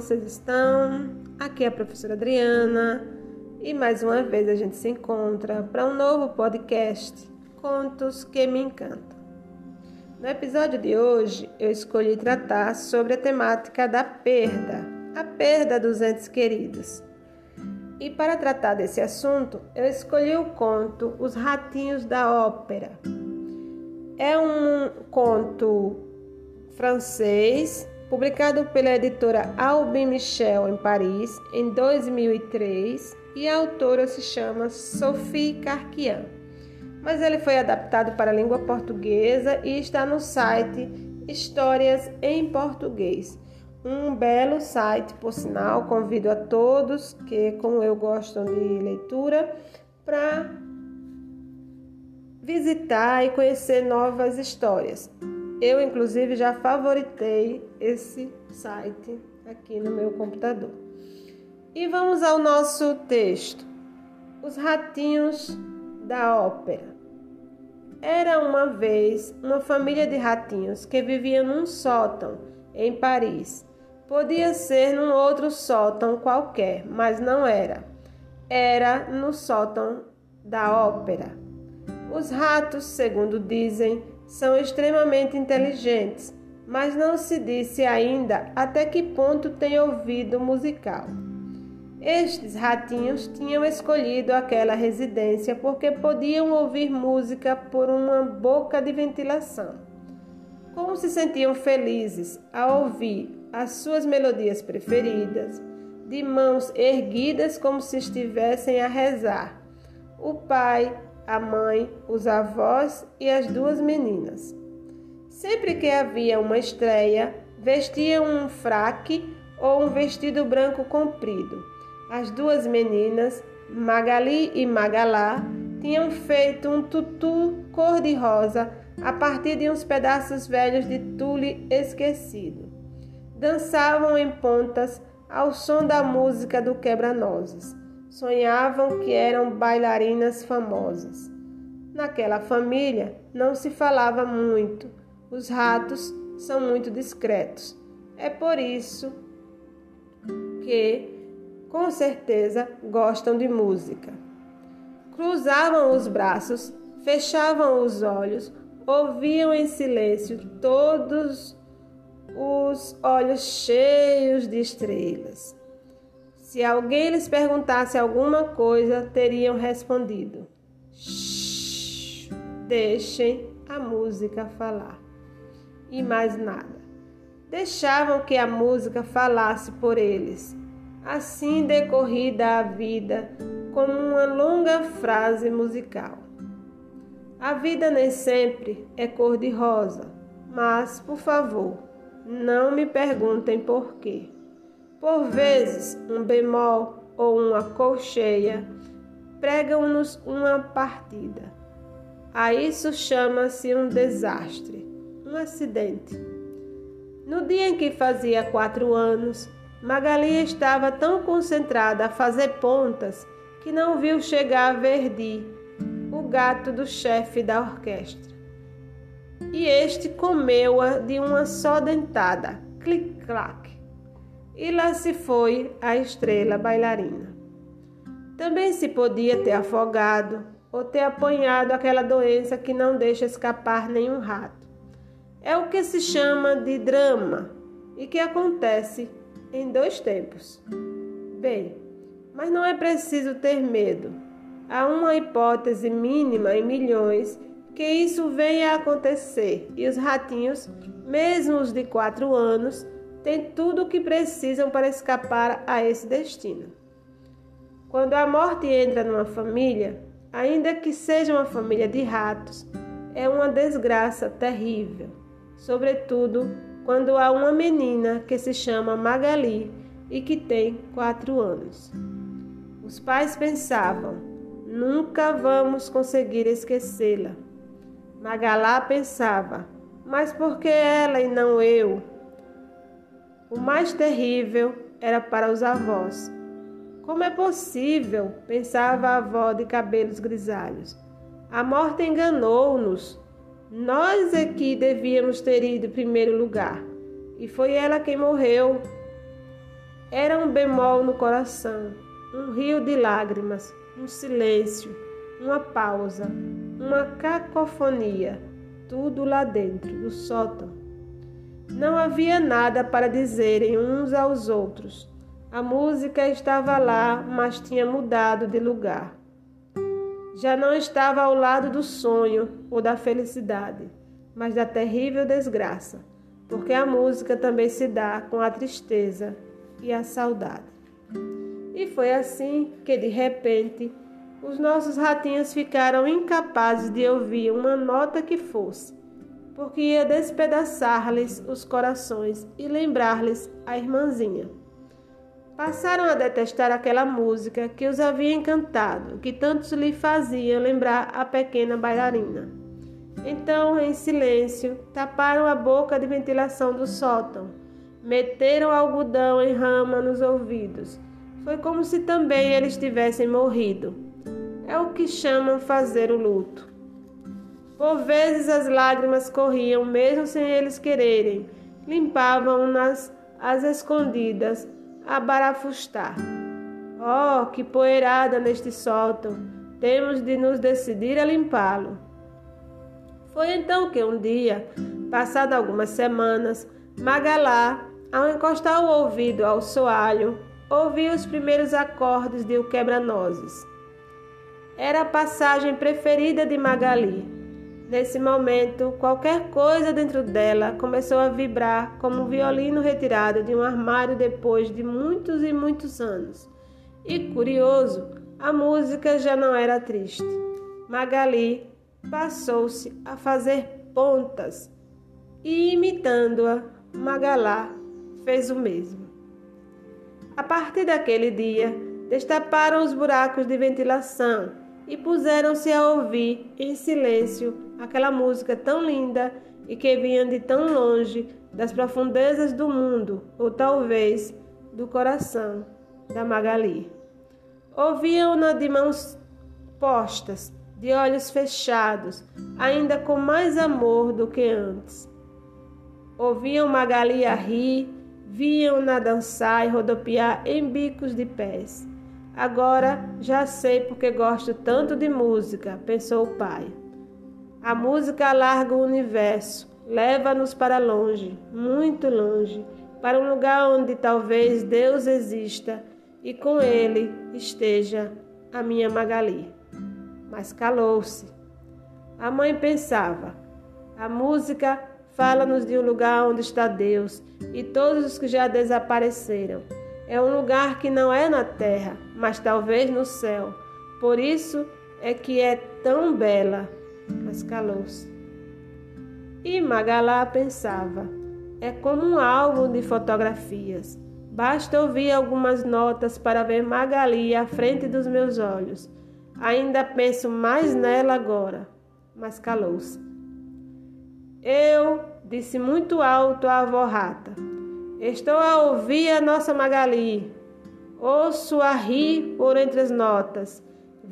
vocês estão? Aqui é a professora Adriana e mais uma vez a gente se encontra para um novo podcast Contos que me encantam. No episódio de hoje eu escolhi tratar sobre a temática da perda, a perda dos entes queridos. E para tratar desse assunto, eu escolhi o conto Os Ratinhos da Ópera. É um conto francês publicado pela editora Albin Michel em Paris em 2003 e a autora se chama Sophie Carquian. Mas ele foi adaptado para a língua portuguesa e está no site Histórias em Português. Um belo site, por sinal, convido a todos que, como eu, gostam de leitura, para visitar e conhecer novas histórias. Eu, inclusive, já favoritei esse site aqui no meu computador. E vamos ao nosso texto. Os ratinhos da ópera. Era uma vez uma família de ratinhos que vivia num sótão em Paris. Podia ser num outro sótão qualquer, mas não era. Era no sótão da ópera. Os ratos, segundo dizem, são extremamente inteligentes, mas não se disse ainda até que ponto têm ouvido musical. Estes ratinhos tinham escolhido aquela residência porque podiam ouvir música por uma boca de ventilação. Como se sentiam felizes ao ouvir as suas melodias preferidas, de mãos erguidas como se estivessem a rezar. O pai, a mãe, os avós e as duas meninas. Sempre que havia uma estreia, vestiam um fraque ou um vestido branco comprido. As duas meninas, Magali e Magalá, tinham feito um tutu cor-de-rosa a partir de uns pedaços velhos de tule esquecido. Dançavam em pontas ao som da música do quebra-nozes sonhavam que eram bailarinas famosas. Naquela família não se falava muito, os ratos são muito discretos. É por isso que, com certeza, gostam de música. Cruzavam os braços, fechavam os olhos, ouviam em silêncio todos os olhos cheios de estrelas. Se alguém lhes perguntasse alguma coisa, teriam respondido: deixem a música falar. E mais nada. Deixavam que a música falasse por eles. Assim decorrida a vida, como uma longa frase musical. A vida nem sempre é cor-de-rosa, mas, por favor, não me perguntem por quê. Por vezes, um bemol ou uma colcheia pregam-nos uma partida. A isso chama-se um desastre, um acidente. No dia em que fazia quatro anos, Magali estava tão concentrada a fazer pontas que não viu chegar Verdi, o gato do chefe da orquestra. E este comeu-a de uma só dentada, clic-clac e lá se foi a estrela bailarina. Também se podia ter afogado ou ter apanhado aquela doença que não deixa escapar nenhum rato. É o que se chama de drama e que acontece em dois tempos. Bem, mas não é preciso ter medo. Há uma hipótese mínima em milhões que isso venha a acontecer e os ratinhos, mesmo os de quatro anos, têm tudo o que precisam para escapar a esse destino. Quando a morte entra numa família, ainda que seja uma família de ratos, é uma desgraça terrível, sobretudo quando há uma menina que se chama Magali e que tem quatro anos. Os pais pensavam: nunca vamos conseguir esquecê-la. Magalá pensava: mas por que ela e não eu? O mais terrível era para os avós. Como é possível? pensava a avó de cabelos grisalhos. A morte enganou-nos. Nós é que devíamos ter ido em primeiro lugar. E foi ela quem morreu. Era um bemol no coração, um rio de lágrimas, um silêncio, uma pausa, uma cacofonia, tudo lá dentro do sótão. Não havia nada para dizerem uns aos outros. A música estava lá, mas tinha mudado de lugar. Já não estava ao lado do sonho ou da felicidade, mas da terrível desgraça, porque a música também se dá com a tristeza e a saudade. E foi assim que, de repente, os nossos ratinhos ficaram incapazes de ouvir uma nota que fosse, porque ia despedaçar-lhes os corações e lembrar-lhes a irmãzinha. Passaram a detestar aquela música que os havia encantado, que tantos lhe fazia lembrar a pequena bailarina. Então, em silêncio, taparam a boca de ventilação do sótão, meteram algodão em rama nos ouvidos. Foi como se também eles tivessem morrido. É o que chamam fazer o luto. Por vezes as lágrimas corriam, mesmo sem eles quererem, limpavam-nas às escondidas a barafustar. Oh, que poeirada neste sótão! Temos de nos decidir a limpá-lo. Foi então que um dia, passado algumas semanas, Magalá, ao encostar o ouvido ao soalho, ouviu os primeiros acordes de O Quebra-Nozes. Era a passagem preferida de Magali. Nesse momento, qualquer coisa dentro dela começou a vibrar como um violino retirado de um armário depois de muitos e muitos anos. E curioso, a música já não era triste. Magali passou-se a fazer pontas e, imitando-a, Magalá fez o mesmo. A partir daquele dia, destaparam os buracos de ventilação e puseram-se a ouvir em silêncio aquela música tão linda e que vinha de tão longe, das profundezas do mundo, ou talvez do coração da Magali. Ouviam-na de mãos postas, de olhos fechados, ainda com mais amor do que antes. Ouviam Magali a rir, viam-na dançar e rodopiar em bicos de pés. Agora já sei porque gosto tanto de música, pensou o pai. A música alarga o universo, leva-nos para longe, muito longe, para um lugar onde talvez Deus exista e com ele esteja a minha Magali. Mas calou-se. A mãe pensava: a música fala-nos de um lugar onde está Deus e todos os que já desapareceram. É um lugar que não é na terra, mas talvez no céu. Por isso é que é tão bela, mas calou-se. E Magalá pensava: é como um álbum de fotografias. Basta ouvir algumas notas para ver Magali à frente dos meus olhos. Ainda penso mais nela agora, mas calou-se. Eu disse muito alto à avó rata. Estou a ouvir a nossa Magali. Ouço a rir por entre as notas.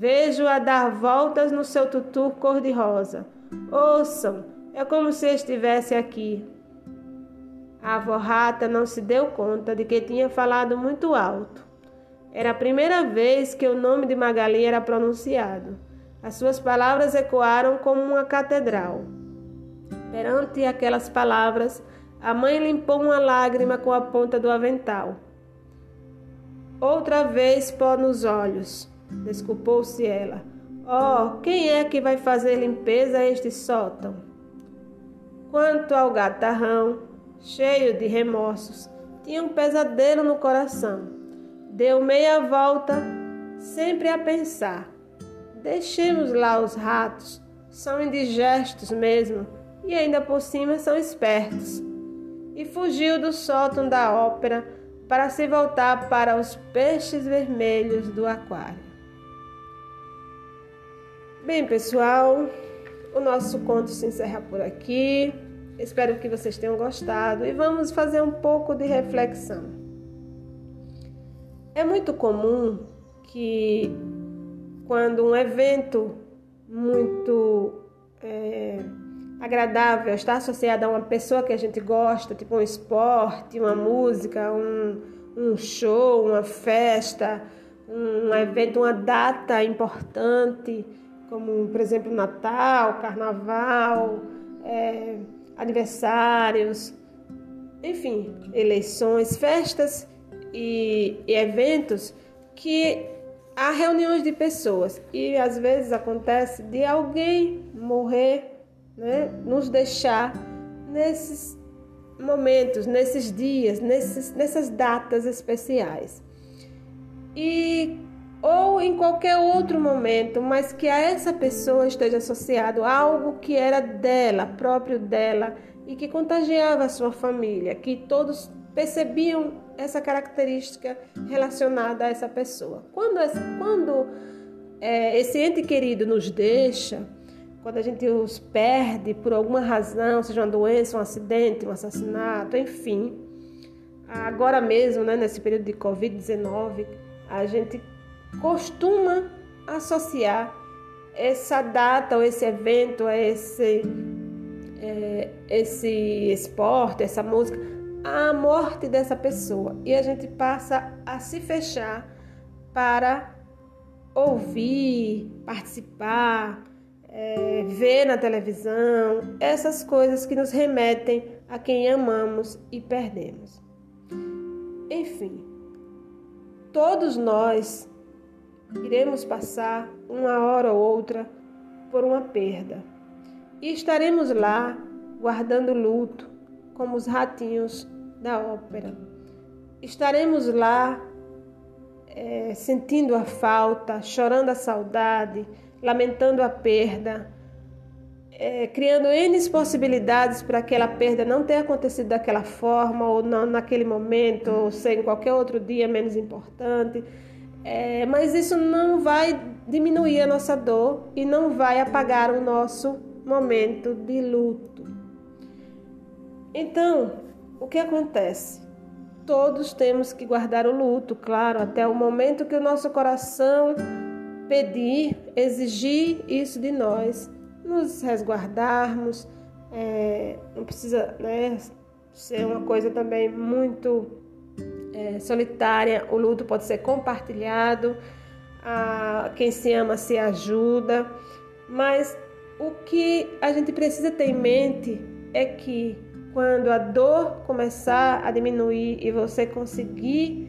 Vejo-a dar voltas no seu tutu cor-de-rosa. Ouçam, é como se estivesse aqui. A avó rata não se deu conta de que tinha falado muito alto. Era a primeira vez que o nome de Magali era pronunciado. As suas palavras ecoaram como uma catedral. Perante aquelas palavras, a mãe limpou uma lágrima com a ponta do avental. Outra vez pó nos olhos, desculpou-se ela. Oh, quem é que vai fazer limpeza a este sótão? Quanto ao gatarrão, cheio de remorsos, tinha um pesadelo no coração. Deu meia volta, sempre a pensar. Deixemos lá os ratos, são indigestos mesmo e ainda por cima são espertos e fugiu do sótão da ópera para se voltar para os peixes vermelhos do aquário. Bem, pessoal, o nosso conto se encerra por aqui. Espero que vocês tenham gostado e vamos fazer um pouco de reflexão. É muito comum que quando um evento muito é, agradável, está associada a uma pessoa que a gente gosta, tipo um esporte, uma música, um, um show, uma festa, um evento, uma data importante, como por exemplo Natal, Carnaval, é, aniversários, enfim, eleições, festas e, e eventos que há reuniões de pessoas e às vezes acontece de alguém morrer, né, nos deixar nesses momentos, nesses dias, nesses, nessas datas especiais. E ou em qualquer outro momento, mas que a essa pessoa esteja associado algo que era dela, próprio dela e que contagiava a sua família, que todos percebiam essa característica relacionada a essa pessoa. Quando, quando é, esse ente querido nos deixa, quando a gente os perde por alguma razão, seja uma doença, um acidente, um assassinato, enfim, agora mesmo, né, nesse período de Covid-19, a gente costuma associar essa data ou esse evento, esse, é, esse esporte, essa música, à morte dessa pessoa. E a gente passa a se fechar para ouvir, participar, é, ver na televisão, essas coisas que nos remetem a quem amamos e perdemos. Enfim, todos nós iremos passar uma hora ou outra por uma perda e estaremos lá guardando luto, como os ratinhos da ópera. Estaremos lá é, sentindo a falta, chorando a saudade, lamentando a perda, é, criando N possibilidades para aquela perda não ter acontecido daquela forma, ou não naquele momento, ou ser em qualquer outro dia menos importante. É, mas isso não vai diminuir a nossa dor e não vai apagar o nosso momento de luto. Então, o que acontece? Todos temos que guardar o luto, claro, até o momento que o nosso coração pedir, exigir isso de nós, nos resguardarmos. É, não precisa né, ser uma coisa também muito é, solitária. O luto pode ser compartilhado. A, quem se ama se ajuda. Mas o que a gente precisa ter em mente é que quando a dor começar a diminuir e você conseguir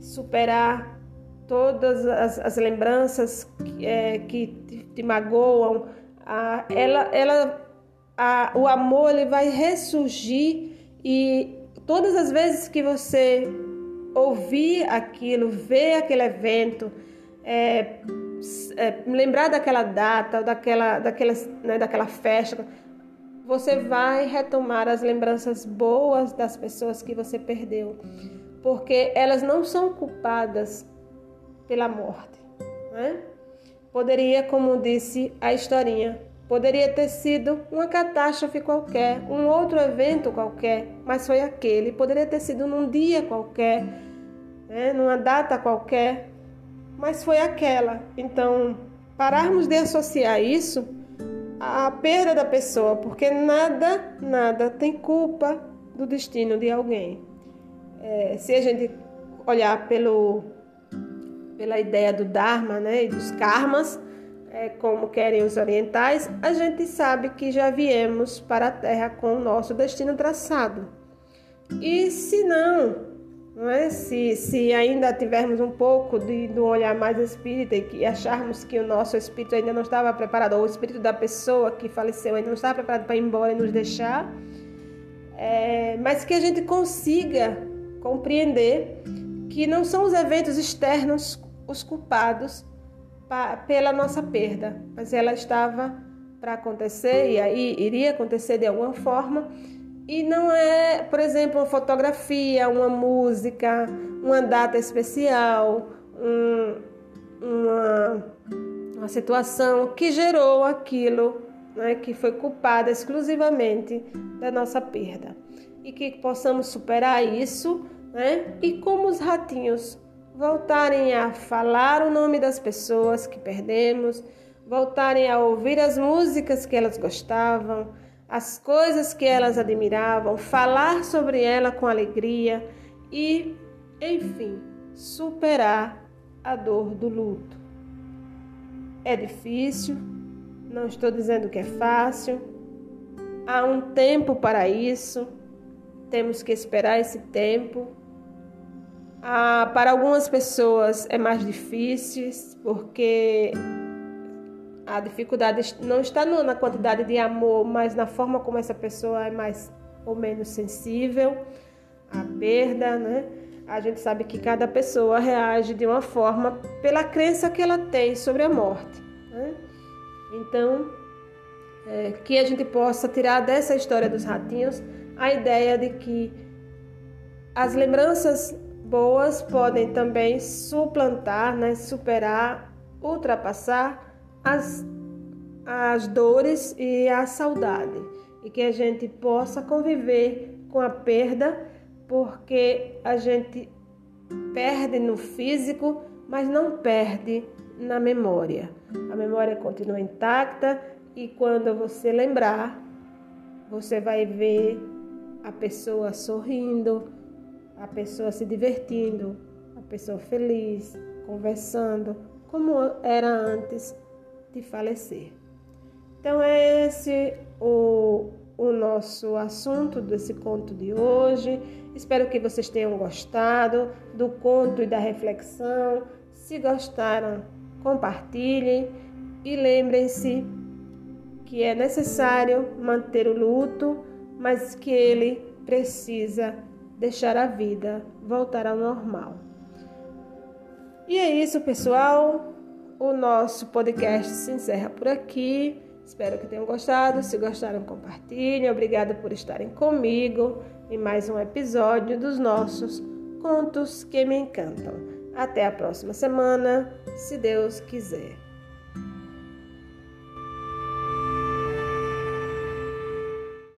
superar todas as, as lembranças que, é, que te, te, magoam, a, ela, ela, a, o amor ele vai ressurgir e todas as vezes que você ouvir aquilo, ver aquele evento, é, é, lembrar daquela data, daquela, daquela, né, daquela festa, você vai retomar as lembranças boas das pessoas que você perdeu, porque elas não são culpadas pela morte. Né? Poderia, como disse a historinha, poderia ter sido uma catástrofe qualquer, um outro evento qualquer, mas foi aquele. Poderia ter sido num dia qualquer, né? numa data qualquer, mas foi aquela. Então, pararmos de associar isso à perda da pessoa, porque nada, nada tem culpa do destino de alguém. É, se a gente olhar pelo pela ideia do Dharma né, e dos karmas, é, como querem os orientais, a gente sabe que já viemos para a Terra com o nosso destino traçado. E se não, não é? se, se ainda tivermos um pouco de, do olhar mais espírita e que acharmos que o nosso espírito ainda não estava preparado, ou o espírito da pessoa que faleceu ainda não estava preparado para ir embora e nos deixar, é, mas que a gente consiga compreender que não são os eventos externos os culpados pela nossa perda, mas ela estava para acontecer e aí iria acontecer de alguma forma. E não é, por exemplo, uma fotografia, uma música, uma data especial, um, uma, uma situação que gerou aquilo né, que foi culpada exclusivamente da nossa perda. E que possamos superar isso né, e como os ratinhos voltarem a falar o nome das pessoas que perdemos, voltarem a ouvir as músicas que elas gostavam, as coisas que elas admiravam, falar sobre ela com alegria e enfim, superar a dor do luto. É difícil, não estou dizendo que é fácil, há um tempo para isso, temos que esperar esse tempo. Ah, para algumas pessoas é mais difícil, porque a dificuldade não está na quantidade de amor, mas na forma como essa pessoa é mais ou menos sensível à perda, né? A gente sabe que cada pessoa reage de uma forma pela crença que ela tem sobre a morte. Né? Então, é, que a gente possa tirar dessa história dos ratinhos a ideia de que as lembranças boas podem também suplantar, né, superar, ultrapassar as, as dores e a saudade. E que a gente possa conviver com a perda porque a gente perde no físico, mas não perde na memória. A memória continua intacta e quando você lembrar, você vai ver a pessoa sorrindo, a pessoa se divertindo, a pessoa feliz, conversando, como era antes de falecer. Então, é esse o o nosso assunto desse conto de hoje. Espero que vocês tenham gostado do conto e da reflexão. Se gostaram, compartilhem e lembrem-se que é necessário manter o luto, mas que ele precisa deixar a vida voltar ao normal. E é isso, pessoal. O nosso podcast se encerra por aqui. Espero que tenham gostado. Se gostaram, compartilhem. Obrigada por estarem comigo em mais um episódio dos nossos Contos que me encantam. Até a próxima semana, se Deus quiser.